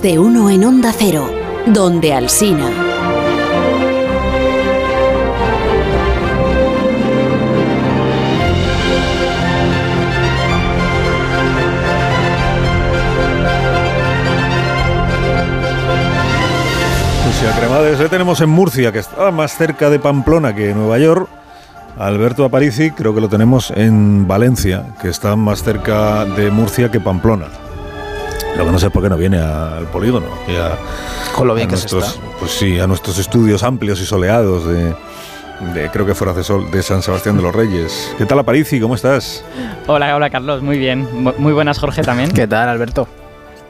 De uno en Onda Cero, donde Alsina. Pues a Cremades le tenemos en Murcia, que está más cerca de Pamplona que Nueva York. Alberto Aparici creo que lo tenemos en Valencia, que está más cerca de Murcia que Pamplona. Lo que no sé por qué no viene al polígono. y a- Con lo bien a que se nuestros, está. Pues sí, a nuestros estudios amplios y soleados de, de- creo que fuera de, Sol, de San Sebastián de los Reyes. ¿Qué tal Aparici? ¿Cómo estás? Hola, hola Carlos, muy bien. Mu- Muy buenas Jorge también. ¿Qué tal, Alberto?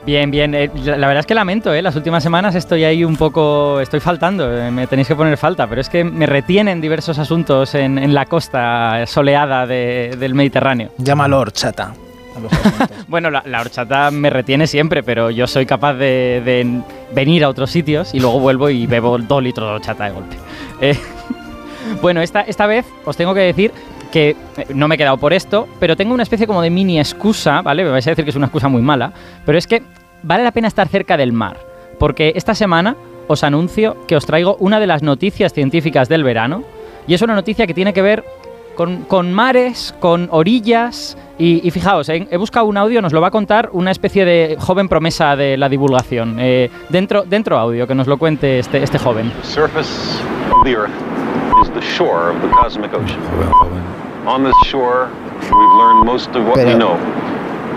Bien, bien. Eh, la la verdad es que lamento, ¿eh? Las últimas semanas estoy ahí un poco... Estoy faltando, eh, me tenéis que poner falta, pero es que me retienen diversos asuntos en, en la costa soleada de- del Mediterráneo. Llámalo horchata. A. Bueno, la, horchata me retiene siempre, pero yo soy capaz de, de venir a otros sitios y luego vuelvo y bebo dos litros de horchata de golpe. Eh, bueno, esta, esta vez os tengo que decir que eh, no me he quedado por esto, pero tengo una especie como de mini excusa, ¿vale? Me vais a decir que es una excusa muy mala, pero es que vale la pena estar cerca del mar, porque esta semana os anuncio que os traigo una de las noticias científicas del verano, y es una noticia que tiene que ver con, con mares, con orillas. Y, y fijaos, he, he buscado un audio, nos lo va a contar una especie de joven promesa de la divulgación. Eh, dentro, dentro audio, que nos lo cuente este, este joven. Surface of the Earth is the shore of the cosmic ocean. On this shore, we've learned most of what we Pero- know.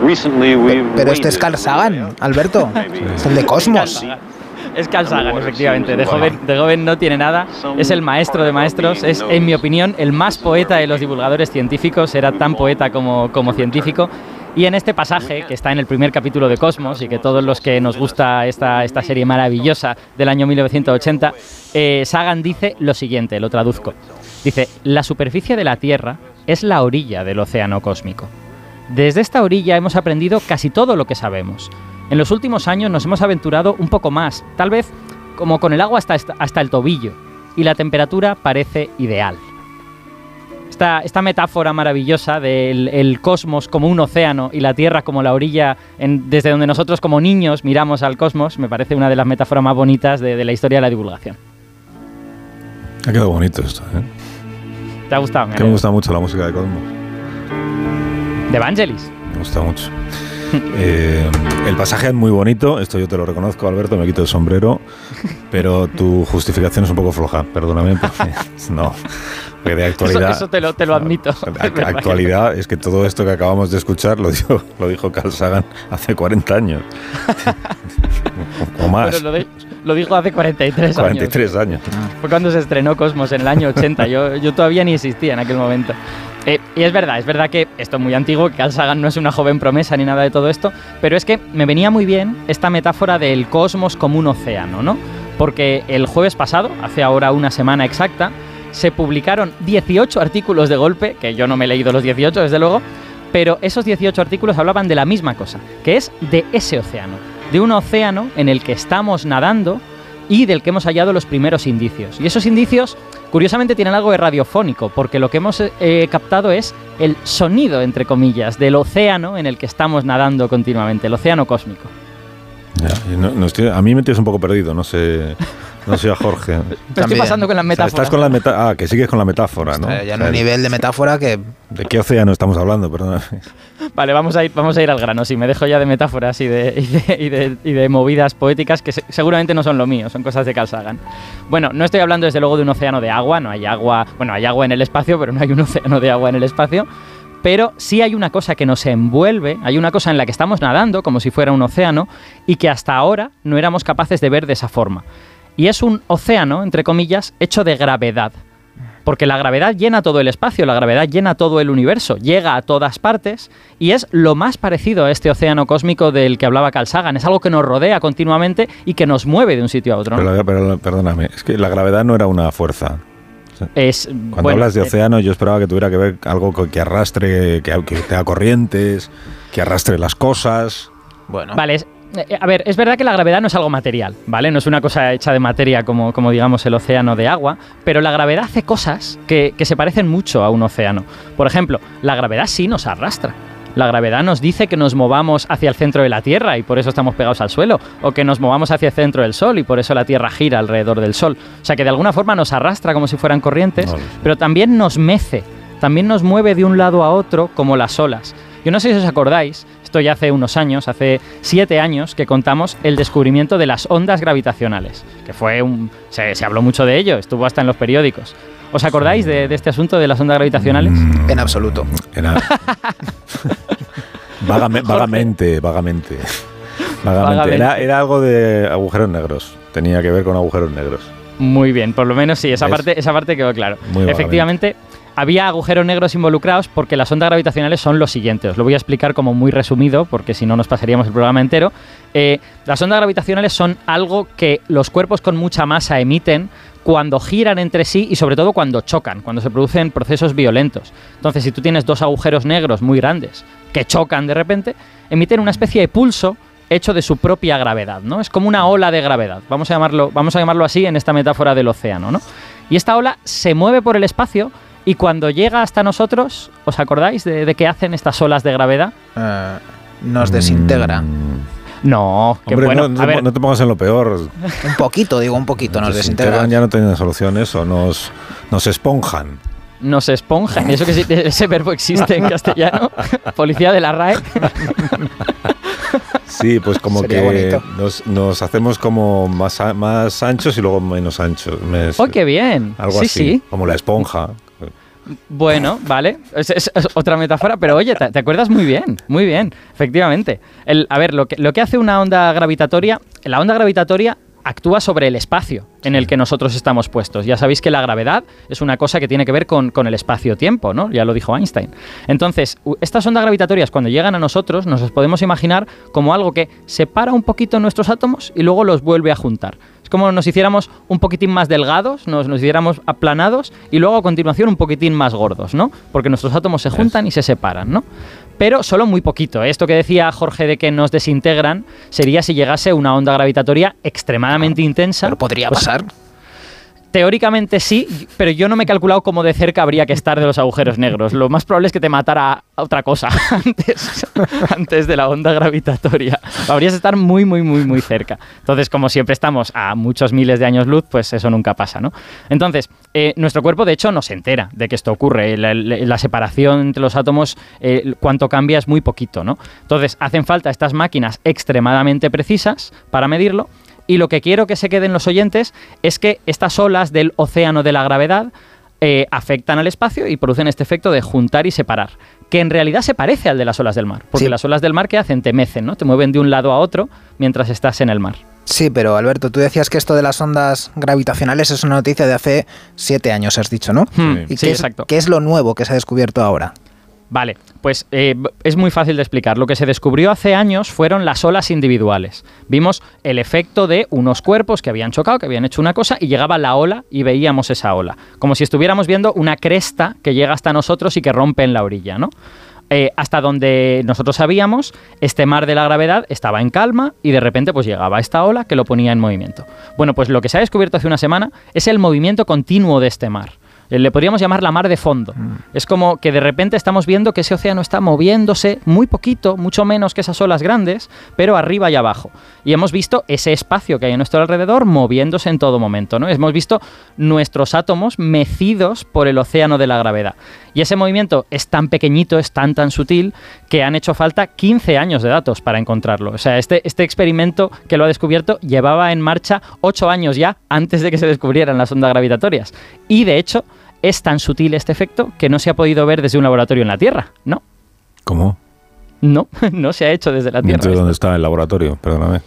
Recently, we've Pero este es Carl Sagan, Alberto. Es el de Cosmos. Es Carl Sagan, efectivamente. De joven, de joven no tiene nada. Es el maestro de maestros. Es, en mi opinión, el más poeta de los divulgadores científicos. Era tan poeta como, como científico. Y en este pasaje, que está en el primer capítulo de Cosmos, y que todos los que nos gusta esta, esta serie maravillosa del año 1980, eh, Sagan dice lo siguiente, lo traduzco. Dice, la superficie de la Tierra es la orilla del océano cósmico. Desde esta orilla hemos aprendido casi todo lo que sabemos. En los últimos años nos hemos aventurado un poco más, tal vez como con el agua hasta, hasta el tobillo, y la temperatura parece ideal. Esta, esta metáfora maravillosa del el cosmos como un océano y la Tierra como la orilla en- desde donde nosotros como niños miramos al cosmos me parece una de las metáforas más bonitas de, de la historia de la divulgación. Ha quedado bonito esto, ¿eh? ¿Te ha gustado? Que me gusta mucho la música de Cosmos. De Evangelis. Me gusta mucho. Eh, el pasaje es muy bonito, esto yo te lo reconozco, Alberto, me quito el sombrero, pero tu justificación es un poco floja, perdóname, porque no, porque de Eso, actualidad. eso te, lo, te lo admito. Que- actualidad es que todo esto que acabamos de escuchar lo dijo, lo dijo Carl Sagan hace 40 años. o más. Lo, di- lo dijo hace 43 años. 43 años. Fue cuando se estrenó Cosmos en el año 80. Yo, yo todavía ni existía en aquel momento. Eh, y es verdad, es verdad que esto es muy antiguo, que Carl Sagan no es una joven promesa ni nada de todo esto, pero es que me venía muy bien esta metáfora del cosmos como un océano, ¿no? Porque el jueves pasado, hace ahora una semana exacta, se publicaron 18 artículos de golpe, que yo no me he leído los 18, desde luego, pero esos 18 artículos hablaban de la misma cosa, que es de ese océano, de un océano en el que estamos nadando y del que hemos hallado los primeros indicios. Y esos indicios, curiosamente, tienen algo de radiofónico, porque lo que hemos eh, captado es el sonido, entre comillas, del océano en el que estamos nadando continuamente, el océano cósmico. Ya, y no- no estoy- a mí me tienes un poco perdido, no sé, no sé a Jorge. Me estoy pasando con las O sea, metáforas. estás con la meta ah, que sigues con la metáfora, ¿no? Está ya O en sea, un nivel de metáfora que ¿De qué océano estamos hablando? Vale, vamos a ir, vamos a ir al grano. Sí, me dejo ya de metáforas y de, y de, y de- y de movidas poéticas que se- seguramente no son lo mío, son cosas de Carl Sagan. Bueno, no estoy hablando desde luego de un océano de agua, no hay agua, bueno, hay agua en el espacio, pero no hay un océano de agua en el espacio. Pero sí hay una cosa que nos envuelve, hay una cosa en la que estamos nadando como si fuera un océano y que hasta ahora no éramos capaces de ver de esa forma. Y es un océano, entre comillas, hecho de gravedad. Porque la gravedad llena todo el espacio, la gravedad llena todo el universo, llega a todas partes y es lo más parecido a este océano cósmico del que hablaba Carl Sagan. Es algo que nos rodea continuamente y que nos mueve de un sitio a otro. Pero, pero- perdóname, es que la gravedad no era una fuerza. es, Cuando bueno, hablas de eh, océano, yo esperaba que tuviera que ver algo que arrastre, que, que tenga corrientes, que arrastre las cosas. bueno, Vale, es- a ver, es verdad que la gravedad no es algo material, ¿vale? No es una cosa hecha de materia como, como digamos el océano de agua, pero la gravedad hace cosas que, que se parecen mucho a un océano. Por ejemplo, la gravedad sí nos arrastra. La gravedad nos dice que nos movamos hacia el centro de la Tierra y por eso estamos pegados al suelo, o que nos movamos hacia el centro del Sol y por eso la Tierra gira alrededor del Sol. O sea que de alguna forma nos arrastra como si fueran corrientes, pero también nos mece, también nos mueve de un lado a otro como las olas. Yo no sé si os acordáis, esto ya hace unos años, hace siete años, que contamos el descubrimiento de las ondas gravitacionales, que fue un... se, se habló mucho de ello, estuvo hasta en los periódicos. ¿Os acordáis de, de este asunto de las ondas gravitacionales? Mm, En absoluto. Vagame- vagamente, vagamente. Vagamente. Vagamente. Era, era algo de agujeros negros. Tenía que ver con agujeros negros. Muy bien, por lo menos sí, esa ¿Ves? parte, esa parte quedó claro. Muy vagamente. Había agujeros negros involucrados porque las ondas gravitacionales son lo siguiente. Os lo voy a explicar como muy resumido, porque si no nos pasaríamos el programa entero. Eh, las ondas gravitacionales son algo que los cuerpos con mucha masa emiten cuando giran entre sí y sobre todo cuando chocan, cuando se producen procesos violentos. Entonces, si tú tienes dos agujeros negros muy grandes que chocan de repente, emiten una especie de pulso hecho de su propia gravedad, ¿no? Es como una ola de gravedad, vamos a llamarlo, vamos a llamarlo así en esta metáfora del océano, ¿no? Y esta ola se mueve por el espacio y cuando llega hasta nosotros, ¿os acordáis de, de qué hacen estas olas de gravedad? Eh, nos desintegra. Mm, No, que Hombre, bueno, no, a no- ver, no te pongas en lo peor. Un poquito, digo, un poquito nos desintegra. Desintegran, ya no tienen solución eso. Nos, nos esponjan. nos esponjan. Eso que sí- ese verbo existe en castellano. Policía de la RAE. Sí, pues como Sería que nos, nos hacemos como más, más anchos y luego menos anchos. ¡Oh, qué bien! Algo sí, así. sí. Como la esponja. Bueno, vale. Es, otra metáfora, pero oye, te, acuerdas muy bien, muy bien, efectivamente. A ver, lo que, hace una onda gravitatoria, la onda gravitatoria actúa sobre el espacio en el que nosotros estamos puestos. Ya sabéis que la gravedad es una cosa que tiene que ver con, con el espacio-tiempo, ¿no? Ya lo dijo Einstein. Entonces, estas ondas gravitatorias cuando llegan a nosotros nos las podemos imaginar como algo que separa un poquito nuestros átomos y luego los vuelve a juntar. Es como nos hiciéramos un poquitín más delgados, nos, nos hiciéramos aplanados y luego a continuación un poquitín más gordos, ¿no? Porque nuestros átomos se juntan y se separan, ¿no? Pero solo muy poquito. ¿eh? Esto que decía Jorge de que nos desintegran sería si llegase una onda gravitatoria extremadamente intensa. Pero podría Pues, pasar. Teóricamente sí, pero yo no me he calculado cómo de cerca habría que estar de los agujeros negros. Lo más probable es que te matara otra cosa antes, antes de la onda gravitatoria. Habrías de estar muy, muy, muy, muy cerca. Entonces, como siempre estamos a muchos miles de años luz, pues eso nunca pasa, ¿no? Entonces, eh, nuestro cuerpo, de hecho, no se entera de que esto ocurre. La, la- la separación entre los átomos, eh, cuanto cambia es muy poquito, ¿no? Entonces, hacen falta estas máquinas extremadamente precisas para medirlo. Y lo que quiero que se queden los oyentes es que estas olas del océano de la gravedad eh, afectan al espacio y producen este efecto de juntar y separar, que en realidad se parece al de las olas del mar, porque Sí. las olas del mar que hacen te mecen, ¿no? Te mueven de un lado a otro mientras estás en el mar. Sí, pero Alberto, tú decías que esto de las ondas gravitacionales es una noticia de hace siete años, has dicho, ¿no? Hmm, ¿Y sí, qué, es, exacto. qué es lo nuevo que se ha descubierto ahora? Vale, pues eh, es muy fácil de explicar. Lo que se descubrió hace años fueron las olas individuales. Vimos el efecto de unos cuerpos que habían chocado, que habían hecho una cosa, y llegaba la ola y veíamos esa ola. Como si estuviéramos viendo una cresta que llega hasta nosotros y que rompe en la orilla, ¿no? Eh, hasta donde nosotros sabíamos, este mar de la gravedad estaba en calma y de repente pues llegaba esta ola que lo ponía en movimiento. Bueno, pues lo que se ha descubierto hace una semana es el movimiento continuo de este mar. Eh, Le podríamos llamar la mar de fondo. Es como que de repente estamos viendo que ese océano está moviéndose muy poquito, mucho menos que esas olas grandes, pero arriba y abajo. Y hemos visto ese espacio que hay a nuestro alrededor moviéndose en todo momento. ¿no? Hemos visto nuestros átomos mecidos por el océano de la gravedad. Y ese movimiento es tan pequeñito, es tan tan sutil, que han hecho falta 15 años de datos para encontrarlo. O sea, este, este experimento que lo ha descubierto llevaba en marcha 8 años ya antes de que se descubrieran las ondas gravitatorias. Y de hecho, es tan sutil este efecto que no se ha podido ver desde un laboratorio en la Tierra. No, ¿Cómo? no, no se ha hecho desde la Tierra. Entonces, ¿dónde está el laboratorio? Perdóname.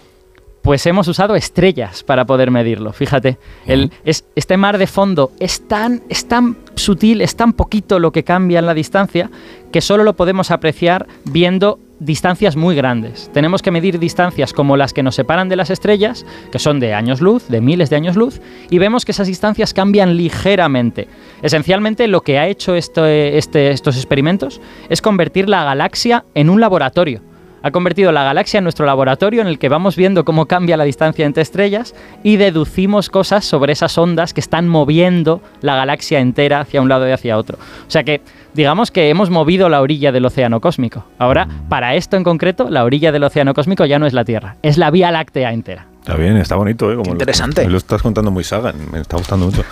Pues hemos usado estrellas para poder medirlo. Fíjate, el, es, este mar de fondo es tan, es tan sutil, es tan poquito lo que cambia en la distancia, que solo lo podemos apreciar viendo distancias muy grandes. Tenemos que medir distancias como las que nos separan de las estrellas, que son de años luz, de miles de años luz, y vemos que esas distancias cambian ligeramente. Esencialmente lo que ha hecho esto- este- estos experimentos es convertir la galaxia en un laboratorio. Ha convertido la galaxia en nuestro laboratorio en el que vamos viendo cómo cambia la distancia entre estrellas y deducimos cosas sobre esas ondas que están moviendo la galaxia entera hacia un lado y hacia otro. O sea que digamos que hemos movido la orilla del océano cósmico. Ahora, para esto en concreto, la orilla del océano cósmico ya no es la Tierra, es la Vía Láctea entera. Está bien, está bonito, ¿eh? Como interesante. Lo, lo, estás contando muy saga, me está gustando mucho.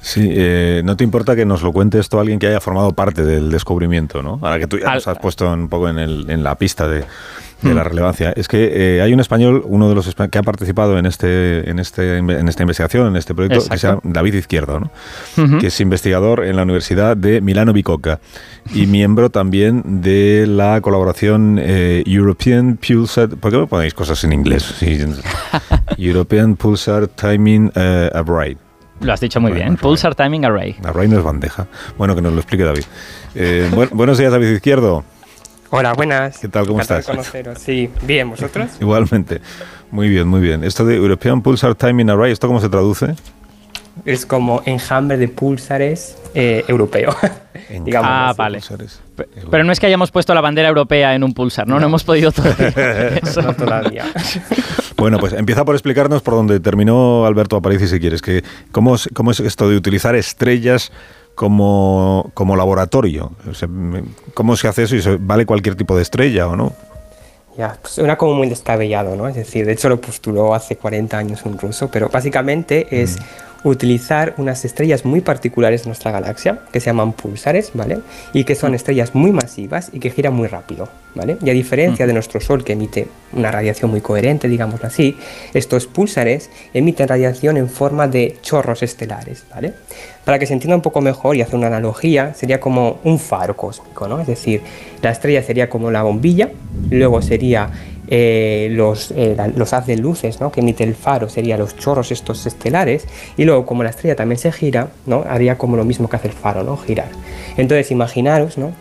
Sí, eh, ¿no te importa que nos lo cuente esto alguien que haya formado parte del descubrimiento, ¿no? Ahora que tú ya nos has puesto un poco en, el, en la pista de, de la relevancia. Es que eh, hay un español, uno de los que ha participado en este, en este, en esta investigación, en este proyecto, Exacto. que se llama David Izquierdo, ¿no? Uh -huh. que es investigador en la Universidad de Milano Bicocca y miembro también de la colaboración eh, European Pulsar. ¿Por qué me ponéis cosas en inglés? Sí. European Pulsar Timing uh, Array. Lo has dicho muy bueno, bien. Array. Pulsar Timing Array. Array no es bandeja. Bueno, que nos lo explique David. Eh, bu buenos días, David Izquierdo. Hola, buenas. ¿Qué tal? ¿Cómo estás? Conoceros. Sí, bien, ¿vosotros? Igualmente. Muy bien, muy bien. Esto de European Pulsar Timing Array, ¿esto cómo se traduce? Es como enjambre de pulsares eh, europeo. digamos ah, vale. Pulsares. Pero no es que hayamos puesto la bandera europea en un pulsar, ¿no? No, no hemos podido todavía. Eso. no todavía. Bueno, pues empieza por explicarnos por dónde terminó Alberto Aparici, si quieres. Que, ¿cómo, es, ¿Cómo es esto de utilizar estrellas como, como laboratorio? ¿Cómo se hace eso? ¿Y se ¿Vale cualquier tipo de estrella o no? Ya, pues suena como muy descabellado, ¿no? Es decir, de hecho lo postuló hace 40 años un ruso, pero básicamente es mm. Utilizar unas estrellas muy particulares de nuestra galaxia, que se llaman pulsares, ¿vale? Y que son estrellas muy masivas y que giran muy rápido, ¿vale? Y a diferencia mm. de nuestro Sol, que emite una radiación muy coherente, digámoslo así, estos pulsares emiten radiación en forma de chorros estelares, ¿vale? Para que se entienda un poco mejor y hacer una analogía, sería como un faro cósmico, ¿no? Es decir, la estrella sería como la bombilla, luego sería eh, los, eh, los haz de luces ¿no? que emite el faro, serían los chorros estos estelares, y luego como la estrella también se gira, ¿no? haría como lo mismo que hace el faro, ¿no? girar. Entonces imaginaros ¿no?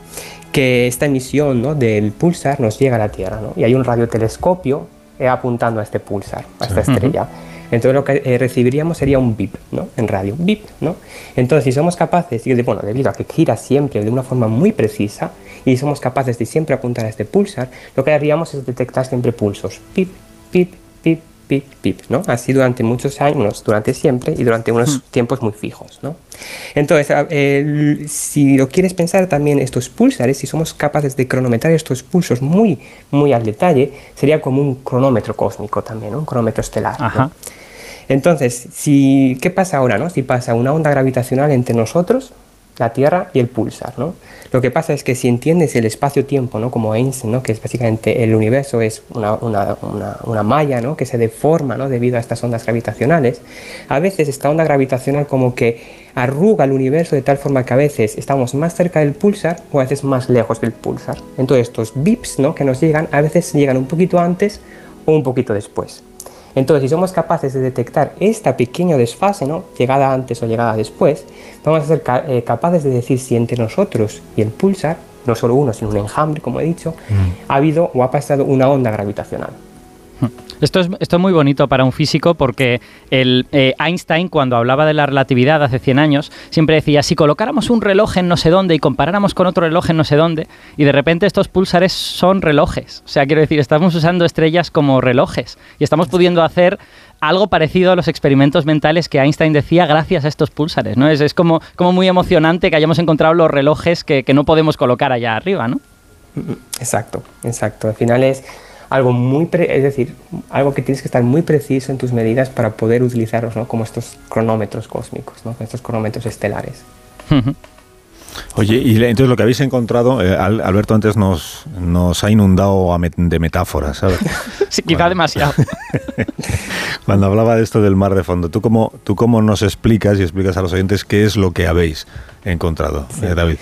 que esta emisión ¿no? del pulsar nos llega a la Tierra, ¿no? y hay un radiotelescopio eh, apuntando a este pulsar, a esta estrella. Entonces lo que eh, recibiríamos sería un bip, ¿no? En radio, bip, ¿no? Entonces si somos capaces, y bueno, debido a que gira siempre de una forma muy precisa y somos capaces de siempre apuntar a este pulsar, lo que haríamos es detectar siempre pulsos, pip, pip, pip, pip, pip, ¿no? Así durante muchos años, durante siempre y durante unos hmm. tiempos muy fijos, ¿no? Entonces, eh, si lo quieres pensar también estos pulsares, si somos capaces de cronometrar estos pulsos muy, muy al detalle, sería como un cronómetro cósmico también, ¿no? un cronómetro estelar. Ajá. ¿no? Entonces, si, ¿qué pasa ahora? No? Si pasa una onda gravitacional entre nosotros, la Tierra y el pulsar. ¿no? Lo que pasa es que si entiendes el espacio-tiempo, ¿no? como Einstein, ¿no? que es básicamente el universo es una, una, una, malla ¿no? que se deforma ¿no? debido a estas ondas gravitacionales, a veces esta onda gravitacional como que arruga el universo de tal forma que a veces estamos más cerca del pulsar o a veces más lejos del pulsar. Entonces estos bips ¿no? que nos llegan a veces llegan un poquito antes o un poquito después. Entonces, si somos capaces de detectar esta pequeño desfase, ¿no? llegada antes o llegada después, vamos a ser ca eh, capaces de decir si entre nosotros y el pulsar, no solo uno, sino un enjambre, como he dicho, mm. ha habido o ha pasado una onda gravitacional. Esto es, esto es muy bonito para un físico porque el, eh, Einstein, cuando hablaba de la relatividad hace 100 años, siempre decía, si colocáramos un reloj en no sé dónde y comparáramos con otro reloj en no sé dónde, y de repente estos pulsares son relojes. O sea, quiero decir, estamos usando estrellas como relojes y estamos pudiendo hacer algo parecido a los experimentos mentales que Einstein decía gracias a estos pulsares, ¿no? Es, es como, como muy emocionante que hayamos encontrado los relojes que, que no podemos colocar allá arriba, ¿no? Exacto, exacto. Al final es algo muy, es decir, algo que tienes que estar muy preciso en tus medidas para poder utilizarlos, ¿no? Como estos cronómetros cósmicos, ¿no? Estos cronómetros estelares. Oye, y entonces lo que habéis encontrado, eh, Alberto antes nos, nos ha inundado de metáforas, ¿sabes? sí, quizá bueno. demasiado. Cuando hablaba de esto del mar de fondo, ¿tú cómo, ¿tú cómo nos explicas y explicas a los oyentes qué es lo que habéis encontrado, sí. eh, David?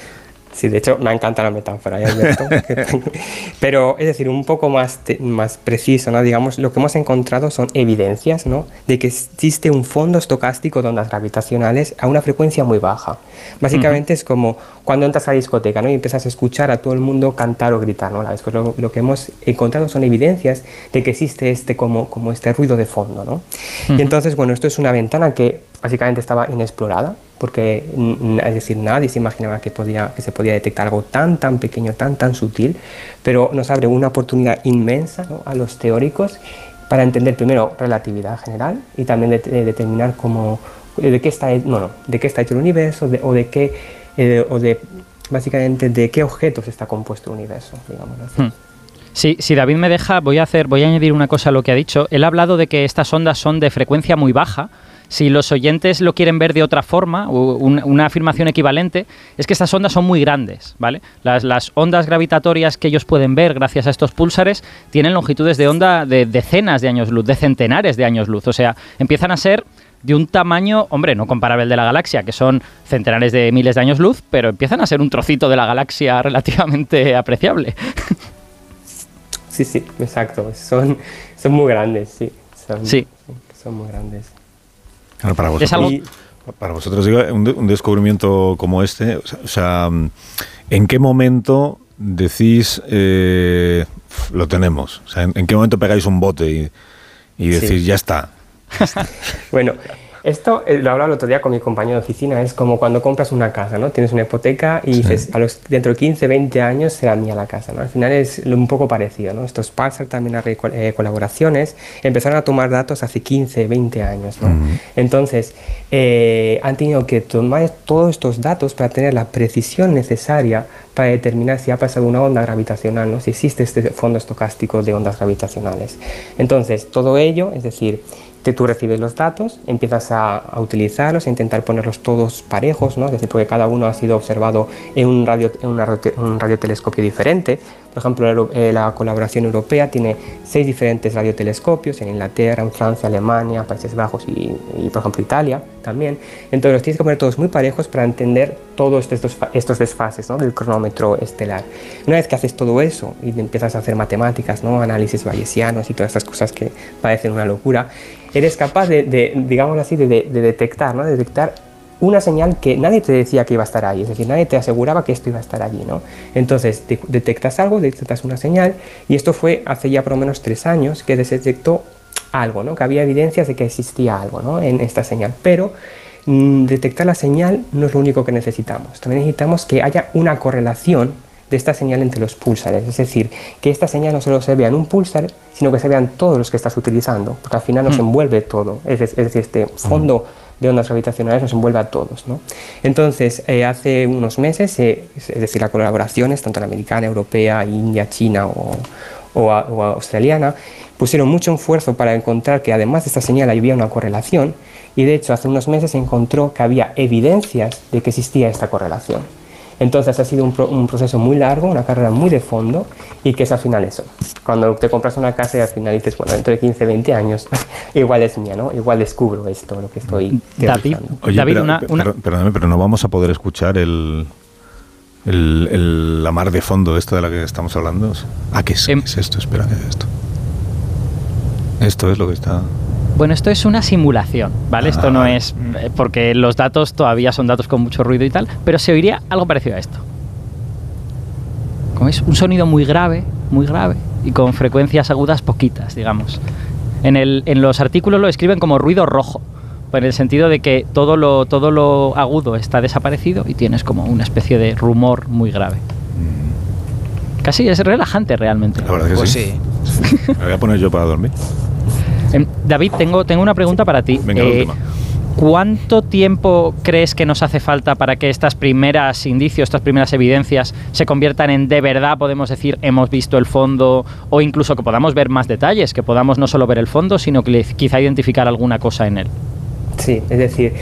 Sí, de hecho, me encanta la metáfora, ¿ya Alberto? Pero, es decir, un poco más, más preciso, ¿no? Digamos, lo que hemos encontrado son evidencias, ¿no? De que existe un fondo estocástico de ondas gravitacionales a una frecuencia muy baja. Básicamente uh -huh. es como cuando entras a la discoteca, ¿no? Y empiezas a escuchar a todo el mundo cantar o gritar, ¿no? Pues lo, lo, que hemos encontrado son evidencias de que existe este, como, como este ruido de fondo, ¿no? Uh -huh. Y entonces, bueno, esto es una ventana que básicamente estaba inexplorada porque es decir, nadie se imaginaba que, podía, que se podía detectar algo tan, tan pequeño, tan, tan sutil, pero nos abre una oportunidad inmensa a los teóricos para entender primero relatividad general y también de, determinar cómo, de qué está, bueno, de qué está hecho el universo o de qué, eh, o de básicamente de qué objetos está compuesto el universo, digamos así. Hmm. Sí, si David me deja, voy a hacer, voy a añadir una cosa a lo que ha dicho. Él ha hablado de que estas ondas son de frecuencia muy baja. Si los oyentes lo quieren ver de otra forma, o una afirmación equivalente, es que estas ondas son muy grandes, ¿vale? Las, las, ondas gravitatorias que ellos pueden ver gracias a estos púlsares tienen longitudes de onda de decenas de años luz, de centenares de años luz. O sea, empiezan a ser de un tamaño, hombre, no comparable al de la galaxia, que son centenares de miles de años luz, pero empiezan a ser un trocito de la galaxia relativamente apreciable. Sí, sí, exacto. Son, son muy grandes, sí. Son, sí. Son muy grandes. Para vosotros, para vosotros digo, un, descubrimiento como este, o sea, ¿en qué momento decís eh, lo tenemos? O sea, ¿en, qué momento pegáis un bote y, y decís ya está? bueno, esto eh, lo hablaba el otro día con mi compañero de oficina, es como cuando compras una casa, ¿no? Tienes una hipoteca y dices, a los, dentro de 15, 20 años será mía la casa, ¿no? Al final es un poco parecido, ¿no? Estos Pulsar también eh, colaboraciones empezaron a tomar datos hace 15, 20 años, ¿no? Entonces, eh, han tenido que tomar todos estos datos para tener la precisión necesaria para determinar si ha pasado una onda gravitacional, ¿no? si existe este fondo estocástico de ondas gravitacionales. Entonces, todo ello, es decir, tú recibes los datos, empiezas a, utilizarlos, a intentar ponerlos todos parejos, ¿no? es decir, porque cada uno ha sido observado en un, radio, en un radiotelescopio diferente. Por ejemplo, eh, la, colaboración europea tiene seis diferentes radiotelescopios en Inglaterra, en Francia, Alemania, Países Bajos y, por ejemplo, Italia también. Entonces, los tienes que poner todos muy parejos para entender todos estos, estos desfases ¿no? del cronómetro estelar. Una vez que haces todo eso y empiezas a hacer matemáticas, ¿no? análisis bayesianos y todas estas cosas que parecen una locura, eres capaz de, de digamos así, de, de detectar, ¿no? de detectar una señal que nadie te decía que iba a estar ahí, es decir, nadie te aseguraba que esto iba a estar allí, ¿no? Entonces, detectas algo, detectas una señal, y esto fue hace ya por lo menos tres años que se detectó algo, ¿no? Que había evidencias de que existía algo, ¿no? En esta señal, pero mm, detectar la señal no es lo único que necesitamos, también necesitamos que haya una correlación de esta señal entre los pulsares, es decir, que esta señal no solo se vea en un pulsar, sino que se vean todos los que estás utilizando, porque al final nos hmm. envuelve todo, es, decir, este fondo de ondas gravitacionales nos envuelve a todos. ¿no? Entonces, eh, hace unos meses, eh, es decir, las colaboraciones, tanto la americana, europea, india, china o, o, australiana, pusieron mucho esfuerzo para encontrar que además de esta señal había una correlación y de hecho hace unos meses se encontró que había evidencias de que existía esta correlación. Entonces ha sido un, proceso muy largo, una carrera muy de fondo y que es al final eso. Cuando te compras una casa y al final dices, bueno, dentro de 15, 20 años igual es mía, ¿no? Igual descubro esto, lo que estoy David, David pero, una, Perdóname, pero no vamos a poder escuchar el, el, la mar de fondo, esto de la que estamos hablando. ¿A qué es, em- ¿qué es esto? Espera, ¿qué es esto? Esto es lo que está... Bueno, esto es una simulación, ¿vale? esto no es eh, porque los datos todavía son datos con mucho ruido y tal, pero se oiría algo parecido a esto. Como es un sonido muy grave, muy grave y con frecuencias agudas poquitas, digamos. En, el, en los artículos lo escriben como ruido rojo, en el sentido de que todo lo, todo lo agudo está desaparecido y tienes como una especie de rumor muy grave. Mm. Casi es relajante realmente. La verdad que pues sí. Me voy a poner yo para dormir. Em, David, tengo, tengo una pregunta para ti. Eh, ¿Cuánto tiempo crees que nos hace falta para que estas primeras indicios, estas primeras evidencias se conviertan en de verdad, podemos decir, hemos visto el fondo o incluso que podamos ver más detalles, que podamos no solo ver el fondo, sino que quizá identificar alguna cosa en él? Sí, es decir,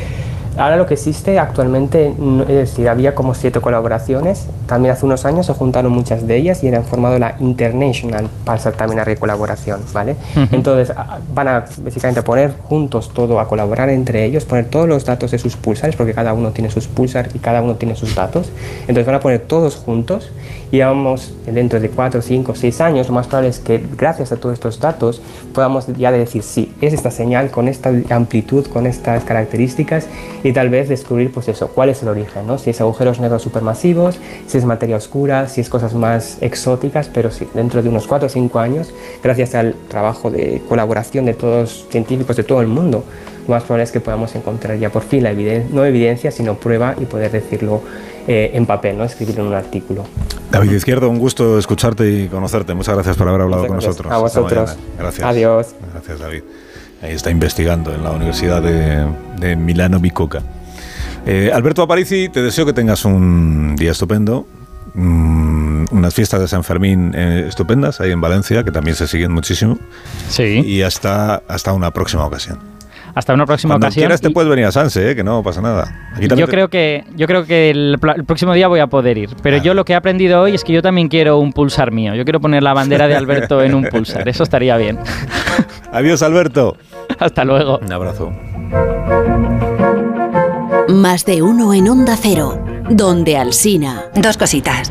Ahora lo que existe actualmente, es decir, había como siete colaboraciones, también hace unos años se juntaron muchas de ellas y han formado la International Pulsar Terminary Colaboración, ¿vale? Entonces van a básicamente poner juntos todo, a colaborar entre ellos, poner todos los datos de sus pulsares, porque cada uno tiene sus pulsar y cada uno tiene sus datos, entonces van a poner todos juntos y vamos dentro de cuatro, cinco, seis años, lo más probable es que gracias a todos estos datos podamos ya decir, sí, es esta señal con esta amplitud, con estas características y tal vez descubrir pues eso, cuál es el origen, ¿no? si es agujeros negros supermasivos, si es materia oscura, si es cosas más exóticas, pero sí, dentro de unos 4 o 5 años, gracias al trabajo de colaboración de todos los científicos de todo el mundo, lo más probable es que podamos encontrar ya por fin la evidencia, no evidencia, sino prueba y poder decirlo eh, en papel, ¿no? escribirlo en un artículo. David Izquierdo, un gusto escucharte y conocerte. Muchas gracias por haber hablado con nosotros. A vosotros. Gracias. Adiós. Gracias, David. Ahí está investigando en la Universidad de, de Milano Bicocca. Eh, Alberto Aparici, te deseo que tengas un día estupendo. Mm, unas fiestas de San Fermín eh, estupendas ahí en Valencia, que también se siguen muchísimo. Sí. Y hasta, hasta una próxima ocasión. Hasta una próxima Cuando ocasión. quieras te puedes venir a Sanse, eh, que no pasa nada. Aquí Yo creo que yo creo que el próximo día voy a poder ir, pero Ah. yo lo que he aprendido hoy es que yo también quiero un pulsar mío. Yo quiero poner la bandera de Alberto en un pulsar. Eso estaría bien. Adiós, Alberto. Hasta luego. Un abrazo. Más de uno en Onda Cero, donde Alsina. Dos cositas.